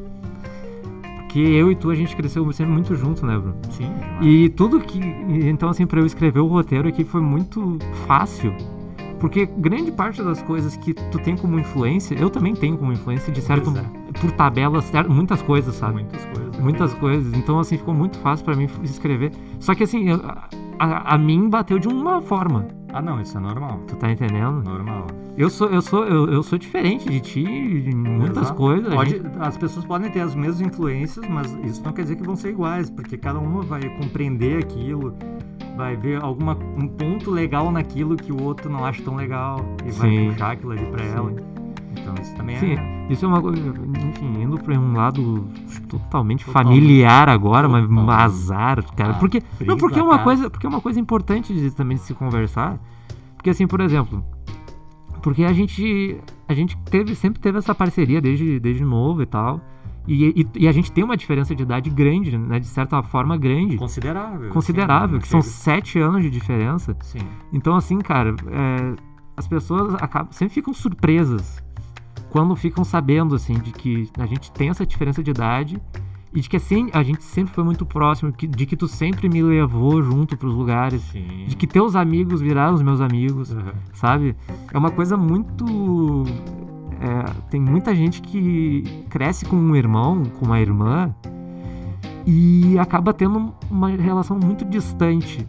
Porque eu e tu, a gente cresceu sempre muito junto, né, Bruno?
Sim. demais.
E tudo que. Então, assim, pra eu escrever o roteiro aqui foi muito fácil. Porque grande parte das coisas que tu tem como influência, eu também tenho como influência, de certo.
Pois
Por tabela, certo, muitas coisas, sabe?
Muitas coisas.
Muitas coisas. Então, assim, ficou muito fácil pra mim escrever. Só que, assim, eu- a, a mim bateu de uma forma.
Ah, não, isso é normal.
Tu tá entendendo?
Normal.
Eu sou, eu sou, eu, eu sou diferente de ti em muitas
Exato.
coisas.
Pode,
gente-
As pessoas podem ter as mesmas influências, mas isso não quer dizer que vão ser iguais, porque cada uma vai compreender aquilo, vai ver alguma, um ponto legal naquilo que o outro não acha tão legal e vai
Sim.
puxar aquilo ali pra
Sim.
ela. Então isso também
Sim,
é.
isso é uma coisa. Enfim, indo pra um lado totalmente
Total.
familiar agora, mas
Total.
azar, cara.
Ah,
porque, não, porque é uma coisa, porque é uma coisa importante de, também de se conversar. Porque assim, por exemplo, porque a gente a gente teve sempre teve essa parceria desde desde novo e tal. E, e, e a gente tem uma diferença de idade grande, né? De certa forma grande.
Considerável.
Considerável,
assim,
que são sete anos de diferença.
Sim.
Então, assim, cara, é, as pessoas acabam, sempre ficam surpresas quando ficam sabendo, assim, de que a gente tem essa diferença de idade e de que assim, a gente sempre foi muito próximo, de que tu sempre me levou junto pros lugares,
Sim.
de que teus amigos viraram os meus amigos,
Aham.
sabe? É uma coisa muito. é, tem muita gente que cresce com um irmão, com uma irmã e acaba tendo uma relação muito distante,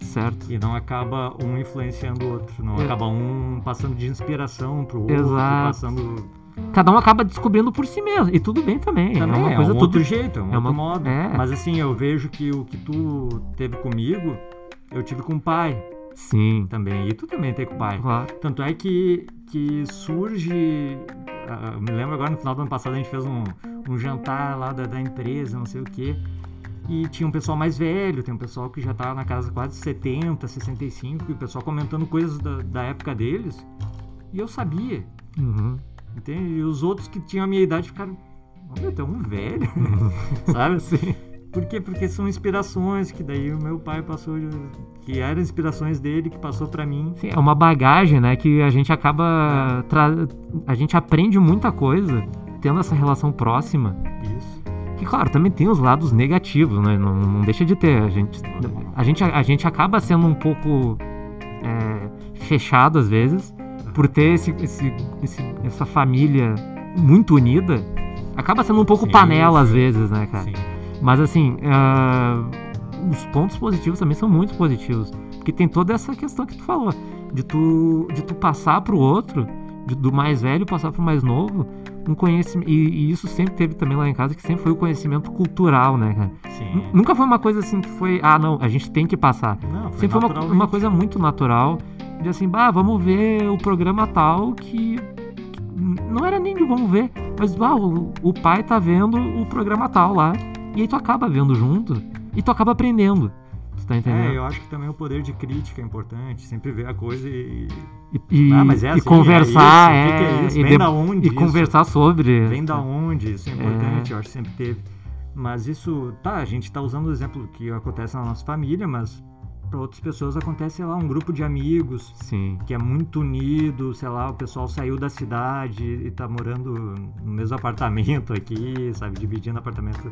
certo?
E não acaba um influenciando o outro, não
É.
acaba um passando de inspiração pro outro,
Exato.
passando.
Cada um acaba descobrindo por si mesmo. E tudo bem também.
Também
é uma
é
coisa
um
tudo.
outro jeito, é um
é
outro
uma-
modo.
é.
Mas assim, eu vejo que o que tu teve comigo, eu tive com o pai
Sim,
também. E tu também teve com o pai.
claro.
Tanto é que, que surge. ah, eu me lembro agora no final do ano passado a gente fez um, um jantar lá da, da empresa, não sei o quê. E tinha um pessoal mais velho, tem um pessoal que já tá na casa quase 70, 65, e o pessoal comentando coisas da, da época deles. E eu sabia,
Uhum.
entende? E os outros que tinham a minha idade ficaram. Olha, tu é um velho, [LAUGHS] sabe assim? Por quê? Porque são inspirações que daí o meu pai passou, que eram inspirações dele, que passou pra mim.
Sim, é uma bagagem, né? Que a gente acaba. tra- A gente aprende muita coisa tendo essa relação próxima.
Isso.
Que, claro, também tem os lados negativos, né? Não, não deixa de ter. A gente, a gente, a gente acaba sendo um pouco é, fechado às vezes. por ter esse, esse, esse- essa família muito unida, acaba sendo um pouco
Sim,
panela às
sim.
vezes, né, cara?
Sim.
Mas assim, ah, os pontos positivos também são muito positivos. Porque tem toda essa questão que tu falou, de tu, de tu passar pro outro, de- do mais velho passar pro mais novo, um conhecimento. E, e isso sempre teve também lá em casa, que sempre foi o conhecimento cultural, né, cara?
Sim.
Nu- Nunca foi uma coisa assim que foi, ah, não, a gente tem que passar.
Não, foi
Sempre foi uma, uma coisa muito natural, de assim, bah, vamos ver o programa tal que. que não era nem de vamos ver, mas bah, o, o pai tá vendo o programa tal lá. E aí tu acaba vendo junto e tu acaba aprendendo. Tá entendendo?
É, eu acho que também o poder de crítica é importante. Sempre ver a coisa e.
E, e-
Ah, mas é
e
assim,
conversar,
é
é,
isso, o que é isso?
e,
Vem
de-
da onde
e
isso?
conversar sobre.
Vem da onde? Isso é
É.
importante, eu acho que sempre teve. Mas isso, tá, a gente tá usando o exemplo que acontece na nossa família, mas para outras pessoas acontece, sei lá, um grupo de amigos
Sim,
que é muito unido, sei lá, o pessoal saiu da cidade e tá morando no mesmo apartamento aqui, sabe, dividindo apartamento.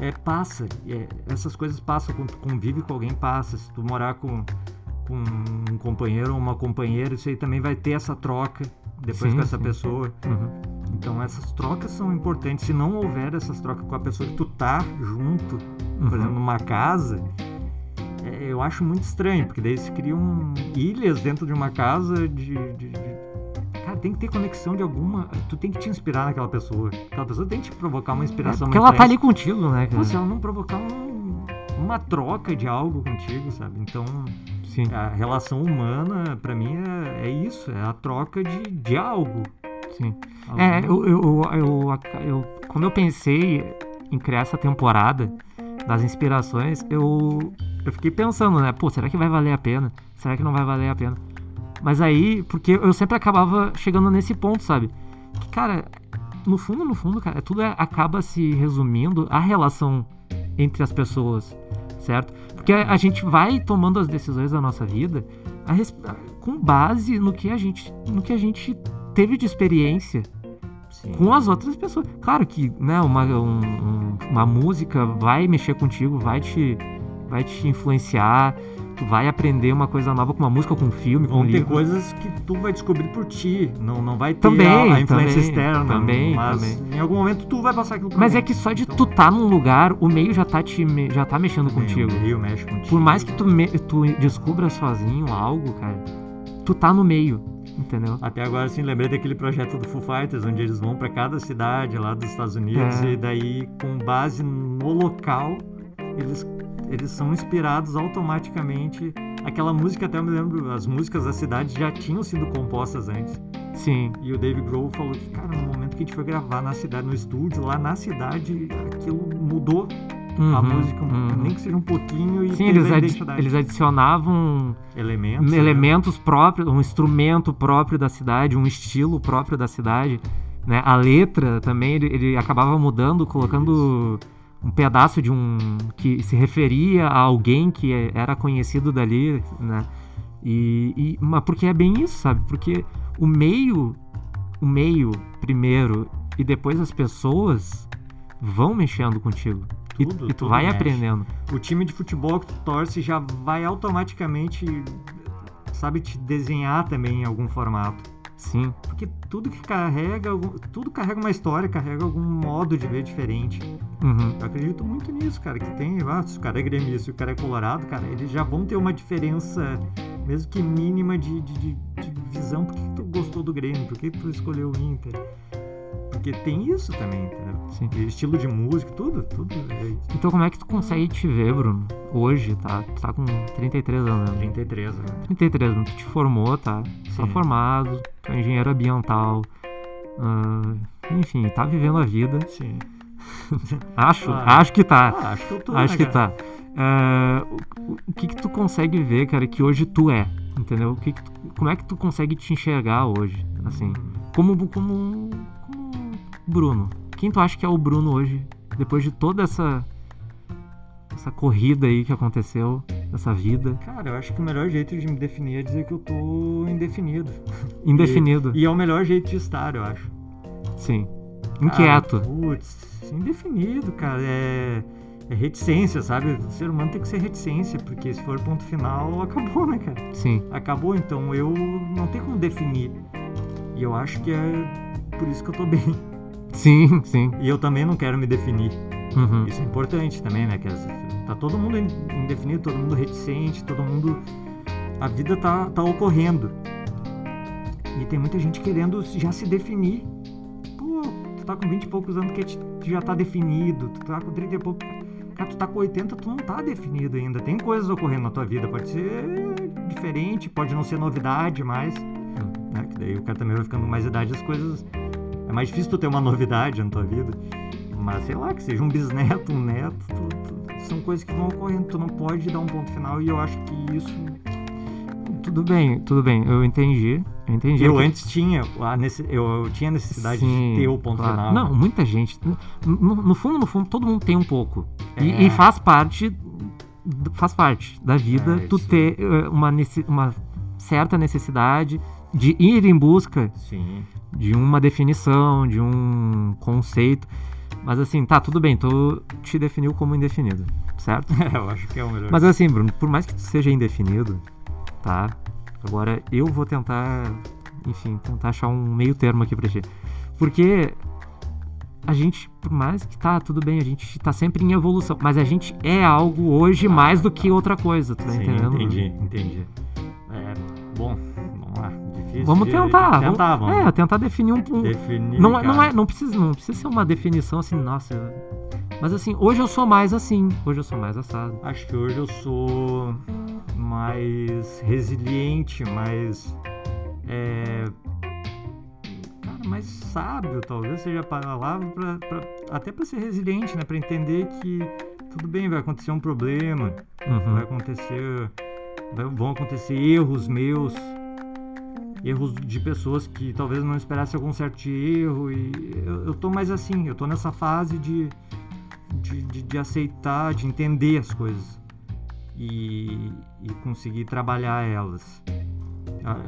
É, passa, é, essas coisas passam, quando tu convive com alguém, passa. Se tu morar com, com um companheiro ou uma companheira, isso aí também vai ter essa troca depois
Sim,
com essa
sim.
pessoa.
uhum,
Então essas trocas são importantes. Se não houver essas trocas com a pessoa que tu tá junto,
uhum.
por exemplo, numa casa, é, eu acho muito estranho, porque daí se criam ilhas dentro de uma casa de, de- de- Cara, tem que ter conexão de alguma. Tu tem que te inspirar naquela pessoa. Aquela pessoa tem que te provocar uma
É,
inspiração
porque
uma
ela tá ali contigo, né, cara?
Pô, se ela não provocar um- uma troca de algo contigo, sabe? Então,
Sim,
a relação humana, pra mim, é, é isso, é a troca de, de algo.
sim. É, eu, eu, eu, eu- eu- quando eu pensei em criar essa temporada das inspirações, eu, eu fiquei pensando, né? Pô, será que vai valer a pena? Será que não vai valer a pena? Mas aí, porque eu sempre acabava chegando nesse ponto, sabe? Que, cara, no fundo, no fundo, cara, tudo é- acaba se resumindo à relação entre as pessoas, certo? Porque a, a gente vai tomando as decisões da nossa vida a res- com base no que a gente, no que a gente teve de experiência
Sim.
com as outras pessoas. Claro que, né, uma, um- um- uma música vai mexer contigo, vai te, vai te influenciar, tu vai aprender uma coisa nova com uma música, com um filme, com um
Vão ter
livro.
coisas que tu vai descobrir por ti, não, não vai ter
Também,
a, a influência
também,
externa.
também,
mas
também.
em algum momento tu vai passar aquilo pra
Mas é
alguém.
que só de
Então,
tu tá num lugar, o meio já tá, te, já tá mexendo contigo.
O meio mexe contigo.
Por mais que tu, me- tu descubra sozinho algo, cara, tu tá no meio, entendeu?
Até agora, assim, lembrei daquele projeto do Foo Fighters, onde eles vão pra cada cidade lá dos Estados Unidos
É.
e daí, com base no local, eles, eles são inspirados automaticamente. Aquela música, até eu me lembro, as músicas da cidade já tinham sido compostas antes.
Sim.
E o Dave Grohl falou que, cara, no momento que a gente foi gravar na cidade, no estúdio, lá na cidade, aquilo mudou a
Uhum,
música,
uhum.
nem que seja um pouquinho e
Sim, eles,
a
adi- eles adicionavam
elementos. né?
elementos próprios, um instrumento próprio da cidade, um estilo próprio da cidade, né? A letra também ele, ele acabava mudando, colocando um pedaço de um que se referia a alguém que era conhecido dali, né? E, e mas porque é bem isso, sabe? Porque o meio, o meio primeiro e depois as pessoas vão mexendo contigo. E,
Tudo,
e tu
tudo
vai
mexe.
aprendendo.
o time de futebol que tu torce já vai automaticamente, sabe, te desenhar também em algum formato.
Sim.
Porque tudo que carrega, tudo carrega uma história, carrega algum modo de ver diferente.
Uhum.
Eu acredito muito nisso, cara, que tem, ah, se o cara é gremista e o cara é colorado, cara, eles já vão ter uma diferença, mesmo que mínima, de, de, de- de visão. Por que, que tu gostou do Grêmio? Por que que tu escolheu o Inter? Porque tem isso também, entendeu?
Sim.
E estilo de música, tudo, tudo é isso.
Então como é que tu consegue te ver, Bruno? Hoje, tá? Tu tá com 33 anos, né?
33, né?
33 anos, tu te formou, tá? Tá
Sim.
formado, tu é engenheiro ambiental. ah, enfim, tá vivendo a vida.
Sim. [LAUGHS]
Acho,
Ah.
acho que tá.
Ah, acho que eu tô,
acho
né,
que
cara?
tá. Ah, o, o- que que tu consegue ver, cara, que hoje tu é? Entendeu? O que que tu- como é que tu consegue te enxergar hoje? Assim, como, como, como Bruno. Quem tu acha que é o Bruno hoje? Depois de toda essa essa corrida aí que aconteceu, essa vida
Cara, eu acho que o melhor jeito de me definir é dizer que eu tô indefinido. [LAUGHS]
indefinido.
E é o melhor jeito de estar, eu acho.
Sim.
Cara,
Inquieto.
Putz, indefinido, cara. É... é reticência, sabe? O ser humano tem que ser reticência, porque se for ponto final, [LAUGHS] acabou, né, cara?
Sim.
Acabou, então eu não tenho como definir. E eu acho que é por isso que eu tô bem.
Sim, sim.
E eu também não quero me definir.
Uhum.
Isso é importante também, né? Que tá todo mundo in- indefinido, todo mundo reticente, todo mundo. A vida tá, tá ocorrendo. E tem muita gente querendo já se definir. Pô, tu tá com 20 e poucos anos que te- tu já tá definido, tu tá com 30 e pouco. Cara, tu tá com 80, tu não tá definido ainda. Tem coisas ocorrendo na tua vida. Pode ser diferente, pode não ser novidade mais. Né? Que daí o cara também vai ficando mais idade, as coisas. É mais difícil tu ter uma novidade na tua vida. Mas sei lá, que seja um bisneto, um neto, tu- tu- são coisas que vão ocorrendo. Tu não pode dar um ponto final e eu acho que isso.
Tudo bem, tudo bem. Eu entendi. Eu entendi.
Eu
É
antes tinha a nece- eu, eu tinha necessidade
Sim,
de ter o ponto
claro.
final.
Não, muita gente. No, no fundo, no fundo, todo mundo tem um pouco. E,
É.
e faz parte. Faz parte da vida
É,
tu
isso.
ter eh, uma, uma certa necessidade de ir em busca
Sim.
De uma definição, de um conceito. Mas assim, tá, tudo bem, tu te definiu como indefinido, certo? [LAUGHS]
eu acho que é o melhor.
Mas assim, Bruno, por mais que tu seja indefinido, tá? Agora eu vou tentar, enfim, tentar achar um meio termo aqui pra ti. Porque a gente, por mais que tá, tudo bem, a gente tá sempre em evolução, mas a gente é algo hoje mais do que outra coisa, tu tá
Sim,
entendendo?
entendi, entendi. É, bom, Difícil.
Vamos
de-
tentar.
de tentar,
vamos,
vamos.
É, tentar definir um, um,
Definir.
não, é, não, é, não, precisa, não precisa ser uma definição assim, nossa. Mas assim, hoje eu sou mais assim, hoje eu sou mais assado.
Acho que hoje eu sou mais resiliente, mais. É, cara, mais sábio, talvez seja a palavra, pra, pra- até para ser resiliente, né? Para entender que tudo bem, vai acontecer um problema, vai
Uhum.
acontecer. vai- vão acontecer erros meus, erros de pessoas que talvez não esperassem algum certo erro. E eu, eu tô mais assim, eu tô nessa fase de, de, de, de aceitar, de entender as coisas e, e conseguir trabalhar elas.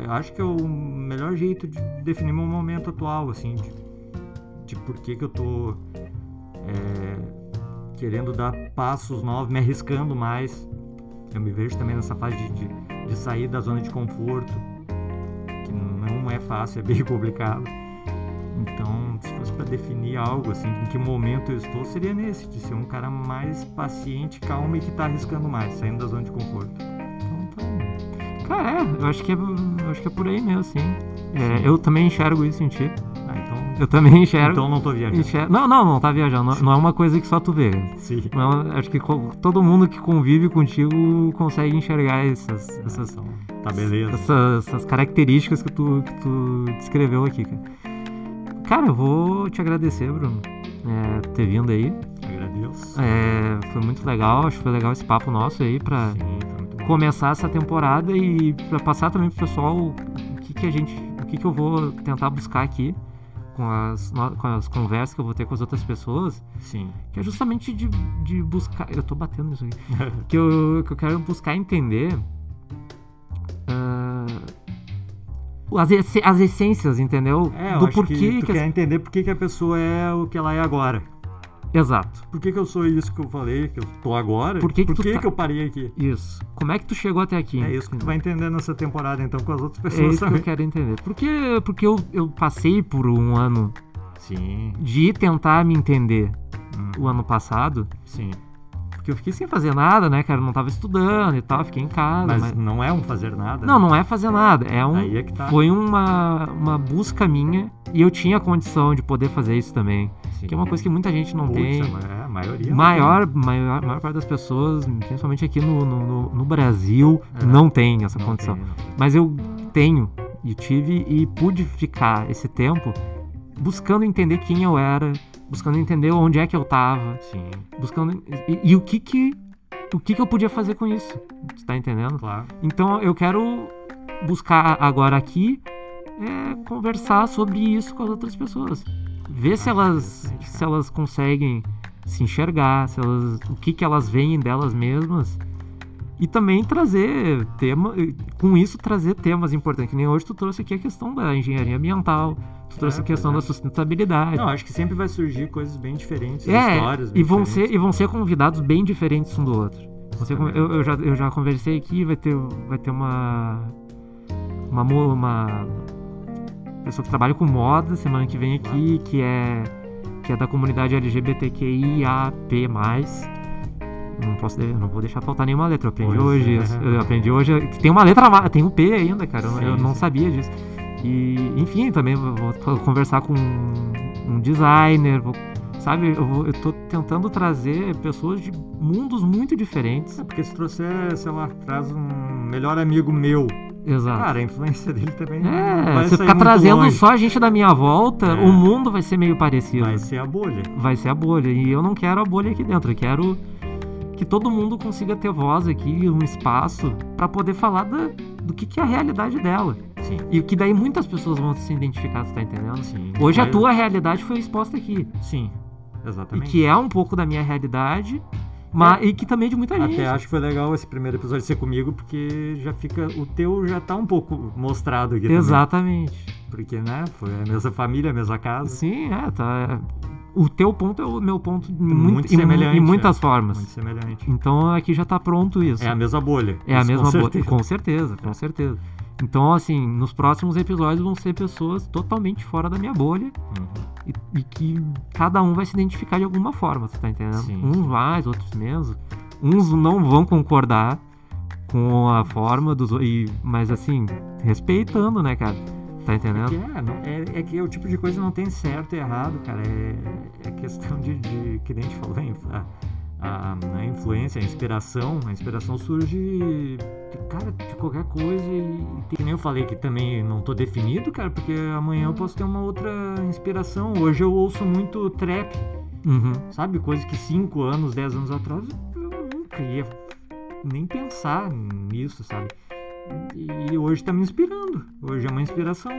Eu acho que é o melhor jeito de definir meu momento atual, assim, de, de por que, que eu tô é, querendo dar passos novos, me arriscando mais. Eu me vejo também nessa fase de, de, de sair da zona de conforto, que não é fácil, é bem [LAUGHS] complicado. Então, se fosse para definir algo, assim, em que momento eu estou, seria nesse, de ser um cara mais paciente, calmo e que tá arriscando mais, saindo da zona de conforto. Então, tá.
Cara, é, eu acho que é, eu acho que é por aí mesmo, sim. É, eu também enxergo isso em ti.
Então,
Eu também enxergo.
então não tô viajando.
enxergo- Não, não, não tá viajando. Não, não é uma coisa que só tu vê.
Sim.
Não, acho que todo mundo que convive contigo consegue enxergar essas, essas,
tá beleza.
essas, essas características que tu, que tu descreveu aqui, cara. Cara, eu vou te agradecer, Bruno, é, por ter vindo aí.
Agradeço.
É, foi muito legal, acho que foi legal esse papo nosso aí pra
Sim,
começar essa temporada e pra passar também pro pessoal o que, que a gente, o que, que eu vou tentar buscar aqui com as, com as conversas que eu vou ter com as outras pessoas,
Sim.
que é justamente de, de buscar. Eu tô batendo nisso aqui. [LAUGHS] que, eu, que eu quero buscar entender. ah, as, as essências, entendeu?
É, eu
Do porquê
que tu
que as-
quer entender por que a pessoa é o que ela é agora.
Exato.
Por que, que eu sou isso que eu falei, que eu tô agora?
Por que que tu
que,
tá-
que eu parei aqui?
Isso. Como é que tu chegou até aqui?
É isso que tu vai entender nessa temporada, então, com as outras
É
pessoas
isso que
também.
eu quero entender. Porque, porque eu, eu passei por um ano
Sim,
de tentar me entender
Hum.
o ano passado,
sim.
Porque eu fiquei sem fazer nada, né, cara? Não tava estudando e tal, fiquei em casa.
Mas
mas-
não é um fazer nada.
Não, não é fazer nada. É um,
é tá.
Foi uma, uma busca minha e eu tinha condição de poder fazer isso também.
Sim.
Que é uma coisa que muita gente não
Putz,
tem.
a é, a maioria.
Maior, maior, maior parte das pessoas, principalmente aqui no, no, no- Brasil,
É.
não tem essa
tem, não
condição.
tem, tem.
Mas eu tenho e tive e pude ficar esse tempo buscando entender quem eu era, buscando entender onde é que eu tava,
Sim,
buscando e, e o que que o que que eu podia fazer com isso. Tu tá entendendo?
claro.
Então eu quero buscar agora aqui é, conversar sobre isso com as outras pessoas, ver se
Acho
elas se elas conseguem se enxergar, se elas o que que elas veem delas mesmas E também trazer tema, com isso trazer temas importantes. Que nem hoje tu trouxe aqui a questão da engenharia ambiental, tu trouxe
É,
a questão
pois
da sustentabilidade.
Não, acho que sempre vai surgir coisas bem diferentes,
é,
histórias bem
e vão, ser, e vão ser convidados bem diferentes um do outro. Con- eu, eu já, eu já conversei aqui, vai ter, vai ter uma, uma, uma pessoa que trabalha com moda semana que vem aqui, que é, que é da comunidade LGBTQIAP+. Não posso, de- não vou deixar faltar nenhuma letra. Eu aprendi
Pois
hoje.
é.
isso. Eu aprendi hoje. que Tem uma letra, tem um P ainda, cara. eu- eu
Sim,
não
sim.
sabia disso. E, enfim, também vou, vou conversar com um designer, vou- sabe? Eu, vou- eu tô tentando trazer pessoas de mundos muito diferentes.
É, porque se trouxer, sei lá, traz um melhor amigo meu,
Exato.
cara, a influência dele também
é, se ficar trazendo
longe.
só a gente da minha volta,
É.
o mundo vai ser meio parecido.
Vai ser a bolha.
vai ser a bolha. E eu não quero a bolha aqui dentro. Eu quero que todo mundo consiga ter voz aqui, um espaço, pra poder falar da- do que, que é a realidade dela.
Sim.
E que daí muitas pessoas vão se identificar, tu tá entendendo?
Sim.
Hoje a
Vai-
tua realidade foi exposta aqui.
Sim,
E
exatamente.
que é um pouco da minha realidade, mas, e que também é de muita gente.
Até acho que foi legal esse primeiro episódio ser comigo, porque já fica. O teu já tá um pouco mostrado aqui. também.
Exatamente.
Porque, né? Foi a mesma família, a mesma casa.
Sim, é, tá. O teu ponto é o meu ponto em,
Muito
muito, em,
semelhante,
em muitas
é.
formas.
Muito semelhante.
Então aqui já tá pronto isso.
É a mesma bolha.
É a mesma
com
bolha.
certeza.
Com certeza, com certeza. Então, assim, nos próximos episódios vão ser pessoas totalmente fora da minha bolha
Uhum.
e, e que cada um vai se identificar de alguma forma, você tá entendendo?
Sim.
Uns mais, outros menos. Uns não vão concordar com a forma dos e Mas assim, respeitando, né, cara? Tá entendendo?
É, não- é, é que o tipo de coisa não tem certo e errado, cara. É, é questão de, de. Que nem a gente falou, a, a, a influência, a inspiração. A inspiração surge, de, cara, de qualquer coisa. E, e que nem eu falei que também não tô definido, cara, porque amanhã eu posso ter uma outra inspiração. Hoje eu ouço muito trap,
Uhum.
sabe? Coisa que 5 anos, 10 anos atrás eu nunca ia nem pensar nisso, sabe? E hoje tá me inspirando. Hoje é uma inspiração.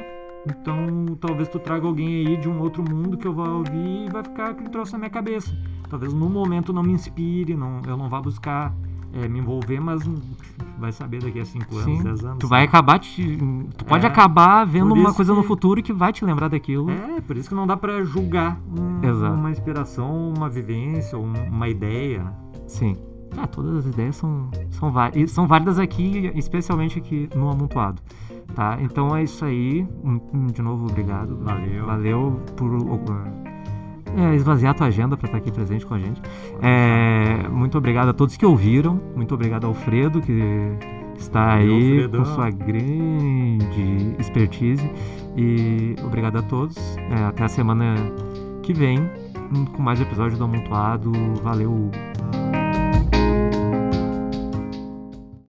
Então, talvez tu traga alguém aí de um outro mundo que eu vá ouvir e vai ficar aquele troço na minha cabeça. Talvez no momento não me inspire, não, eu não vá buscar é, me envolver, mas vai saber daqui a 5 anos,
Sim.
10 anos.
Tu vai acabar te. Tu pode
É,
acabar vendo uma coisa no
que-
futuro que vai te lembrar daquilo.
É, por isso que não dá pra julgar um- uma inspiração, uma vivência, um- uma ideia.
Sim. Ah, todas as ideias são, são, são válidas aqui, especialmente aqui no Amontoado. Tá? Então é isso aí. De novo, obrigado.
Valeu.
Valeu por é, esvaziar a tua agenda para estar aqui presente com a gente. É, muito obrigado a todos que ouviram. Muito obrigado ao Alfredo, que está aí
Alfredão.
com sua grande expertise. E obrigado a todos. É, até a semana que vem com mais episódios do Amontoado. Valeu!